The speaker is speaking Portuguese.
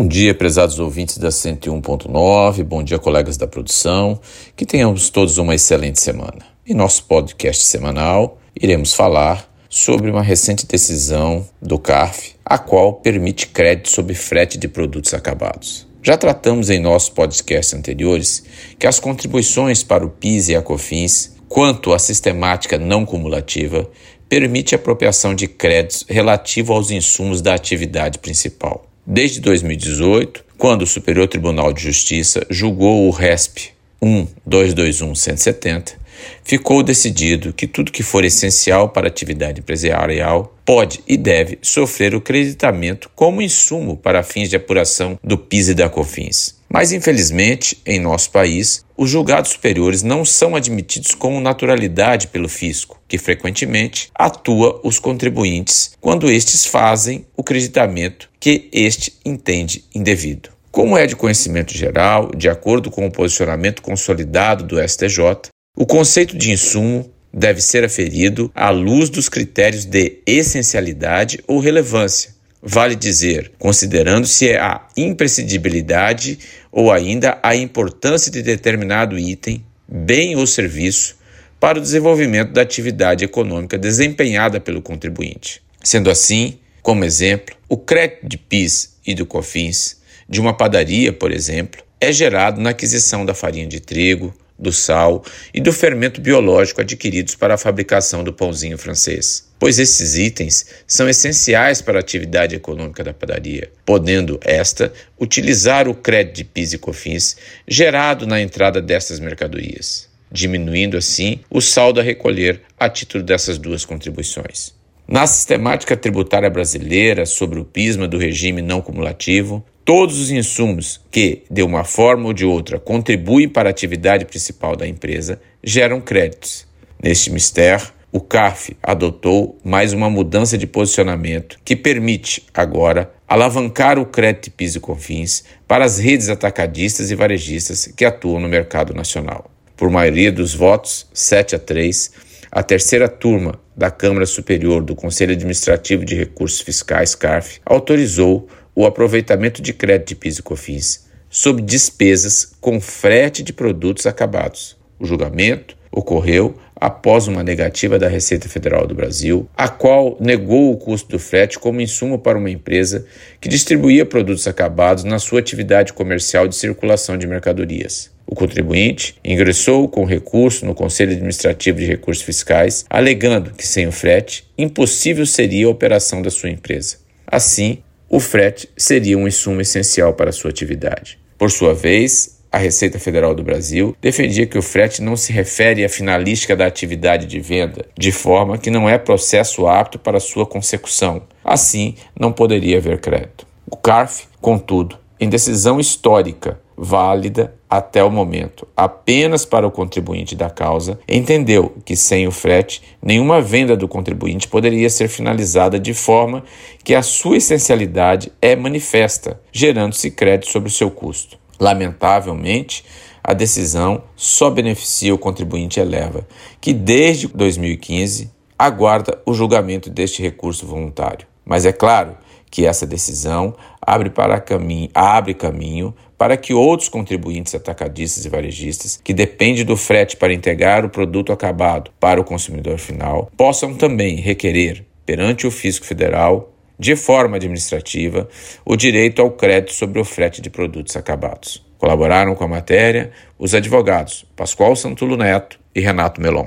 Bom dia, prezados ouvintes da 101.9, bom dia, colegas da produção, que tenhamos todos uma excelente semana. Em nosso podcast semanal, iremos falar sobre uma recente decisão do CARF, a qual permite crédito sobre frete de produtos acabados. Já tratamos em nossos podcasts anteriores que as contribuições para o PIS e a COFINS, quanto à sistemática não cumulativa, permite apropriação de créditos relativo aos insumos da atividade principal desde 2018, quando o Superior Tribunal de Justiça julgou o RESP 1.221.170, ficou decidido que tudo que for essencial para a atividade empresarial pode e deve sofrer o creditamento como insumo para fins de apuração do PIS e da COFINS. Mas, infelizmente, em nosso país, os julgados superiores não são admitidos com naturalidade pelo fisco, que frequentemente atua os contribuintes quando estes fazem o creditamento que este entende indevido. Como é de conhecimento geral, de acordo com o posicionamento consolidado do STJ, o conceito de insumo deve ser aferido à luz dos critérios de essencialidade ou relevância, Vale dizer, considerando-se a imprescindibilidade ou ainda a importância de determinado item, bem ou serviço para o desenvolvimento da atividade econômica desempenhada pelo contribuinte. Sendo assim, como exemplo, o crédito de PIS e do COFINS de uma padaria, por exemplo, é gerado na aquisição da farinha de trigo, do sal e do fermento biológico adquiridos para a fabricação do pãozinho francês, pois esses itens são essenciais para a atividade econômica da padaria, podendo esta utilizar o crédito de PIS e COFINS gerado na entrada dessas mercadorias, diminuindo assim o saldo a recolher a título dessas duas contribuições. Na sistemática tributária brasileira sobre o pisma do regime não cumulativo, todos os insumos que, de uma forma ou de outra, contribuem para a atividade principal da empresa geram créditos. Neste mistério, o CARF adotou mais uma mudança de posicionamento que permite, agora, alavancar o crédito PIS e COFINS para as redes atacadistas e varejistas que atuam no mercado nacional. Por maioria dos votos, 7 a 3, a terceira turma da Câmara Superior do Conselho Administrativo de Recursos Fiscais, CARF, autorizou o aproveitamento de crédito de PIS e COFINS sob despesas com frete de produtos acabados. O julgamento ocorreu após uma negativa da Receita Federal do Brasil, a qual negou o custo do frete como insumo para uma empresa que distribuía produtos acabados na sua atividade comercial de circulação de mercadorias. O contribuinte ingressou com recurso no Conselho Administrativo de Recursos Fiscais, alegando que sem o frete impossível seria a operação da sua empresa. Assim, o frete seria um insumo essencial para sua atividade. Por sua vez, a Receita Federal do Brasil defendia que o frete não se refere à finalística da atividade de venda, de forma que não é processo apto para sua consecução. Assim, não poderia haver crédito. O CARF, contudo, em decisão histórica, válida até o momento apenas para o contribuinte da causa, entendeu que sem o frete, nenhuma venda do contribuinte poderia ser finalizada de forma que a sua essencialidade é manifesta, gerando-se crédito sobre o seu custo. Lamentavelmente, a decisão só beneficia o contribuinte eleva, que desde 2015 aguarda o julgamento deste recurso voluntário. Mas é claro que essa decisão abre, para caminho, abre caminho para que outros contribuintes atacadistas e varejistas, que dependem do frete para integrar o produto acabado para o consumidor final, possam também requerer, perante o Fisco Federal, de forma administrativa, o direito ao crédito sobre o frete de produtos acabados. Colaboraram com a matéria os advogados Pascoal Santulo Neto e Renato Melon.